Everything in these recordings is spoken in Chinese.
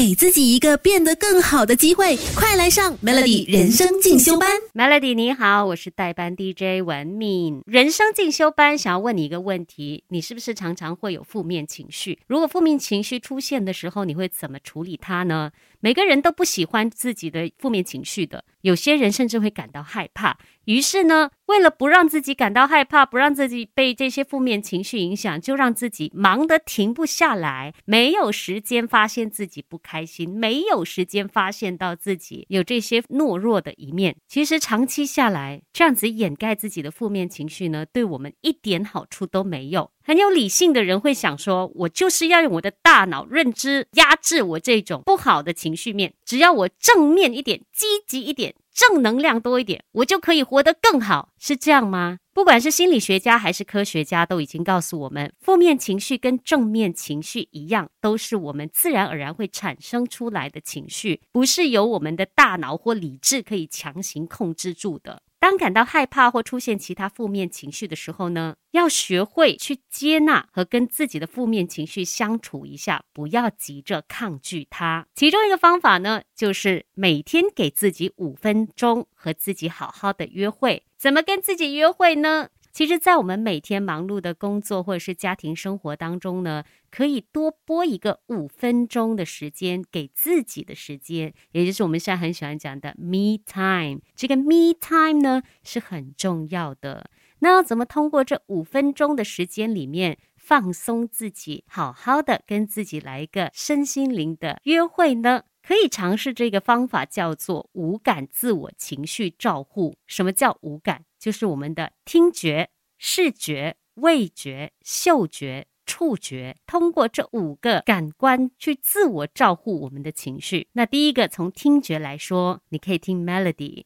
给自己一个变得更好的机会，快来上 Melody 人生进修班。Melody 你好，我是代班 DJ 文敏。人生进修班想要问你一个问题：你是不是常常会有负面情绪？如果负面情绪出现的时候，你会怎么处理它呢？每个人都不喜欢自己的负面情绪的，有些人甚至会感到害怕。于是呢，为了不让自己感到害怕，不让自己被这些负面情绪影响，就让自己忙得停不下来，没有时间发现自己不开心，没有时间发现到自己有这些懦弱的一面。其实长期下来，这样子掩盖自己的负面情绪呢，对我们一点好处都没有。很有理性的人会想说：“我就是要用我的大脑认知压制我这种不好的情绪面，只要我正面一点、积极一点、正能量多一点，我就可以活得更好。”是这样吗？不管是心理学家还是科学家，都已经告诉我们，负面情绪跟正面情绪一样，都是我们自然而然会产生出来的情绪，不是由我们的大脑或理智可以强行控制住的。当感到害怕或出现其他负面情绪的时候呢，要学会去接纳和跟自己的负面情绪相处一下，不要急着抗拒它。其中一个方法呢，就是每天给自己五分钟和自己好好的约会。怎么跟自己约会呢？其实，在我们每天忙碌的工作或者是家庭生活当中呢，可以多拨一个五分钟的时间给自己的时间，也就是我们现在很喜欢讲的 me time。这个 me time 呢是很重要的。那要怎么通过这五分钟的时间里面放松自己，好好的跟自己来一个身心灵的约会呢？可以尝试这个方法，叫做五感自我情绪照护。什么叫五感？就是我们的听觉、视觉、味觉、嗅觉。触觉通过这五个感官去自我照顾我们的情绪。那第一个从听觉来说，你可以听 melody，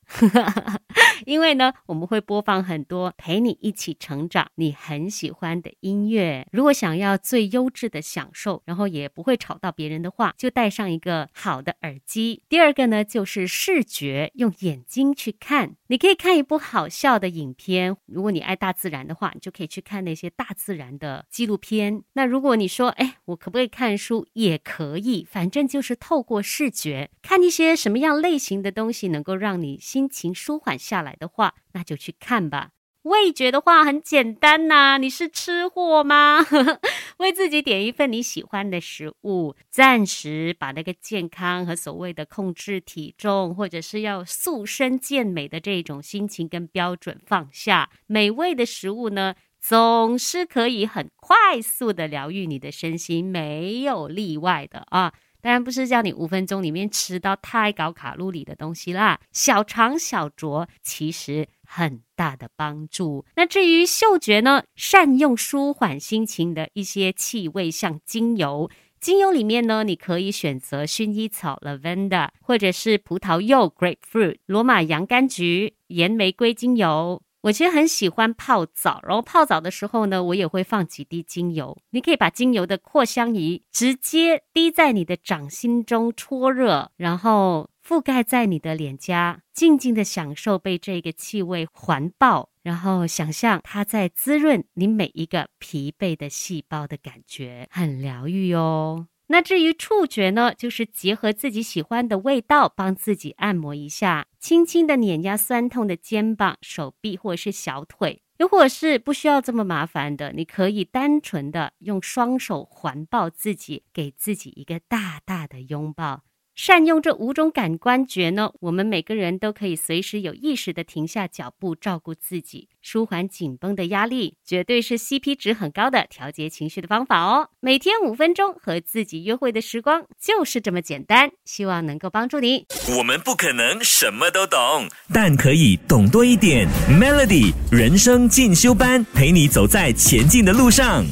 因为呢，我们会播放很多陪你一起成长、你很喜欢的音乐。如果想要最优质的享受，然后也不会吵到别人的话，就戴上一个好的耳机。第二个呢，就是视觉，用眼睛去看。你可以看一部好笑的影片。如果你爱大自然的话，你就可以去看那些大自然的纪录片。那如果你说，哎，我可不可以看书？也可以，反正就是透过视觉看一些什么样类型的东西，能够让你心情舒缓下来的话，那就去看吧。味觉的话很简单呐，你是吃货吗？为自己点一份你喜欢的食物，暂时把那个健康和所谓的控制体重，或者是要塑身健美的这种心情跟标准放下。美味的食物呢？总是可以很快速的疗愈你的身心，没有例外的啊！当然不是叫你五分钟里面吃到太高卡路里的东西啦，小尝小酌其实很大的帮助。那至于嗅觉呢，善用舒缓心情的一些气味，像精油，精油里面呢，你可以选择薰衣草 （lavender） 或者是葡萄柚 （grapefruit）、罗马洋甘菊、岩玫瑰精油。我其实很喜欢泡澡，然后泡澡的时候呢，我也会放几滴精油。你可以把精油的扩香仪直接滴在你的掌心中搓热，然后覆盖在你的脸颊，静静的享受被这个气味环抱，然后想象它在滋润你每一个疲惫的细胞的感觉，很疗愈哦。那至于触觉呢，就是结合自己喜欢的味道，帮自己按摩一下，轻轻的碾压酸痛的肩膀、手臂或者是小腿，如果是不需要这么麻烦的，你可以单纯的用双手环抱自己，给自己一个大大的拥抱。善用这五种感官觉呢，我们每个人都可以随时有意识的停下脚步，照顾自己，舒缓紧绷的压力，绝对是 CP 值很高的调节情绪的方法哦。每天五分钟和自己约会的时光就是这么简单，希望能够帮助你。我们不可能什么都懂，但可以懂多一点。Melody 人生进修班，陪你走在前进的路上。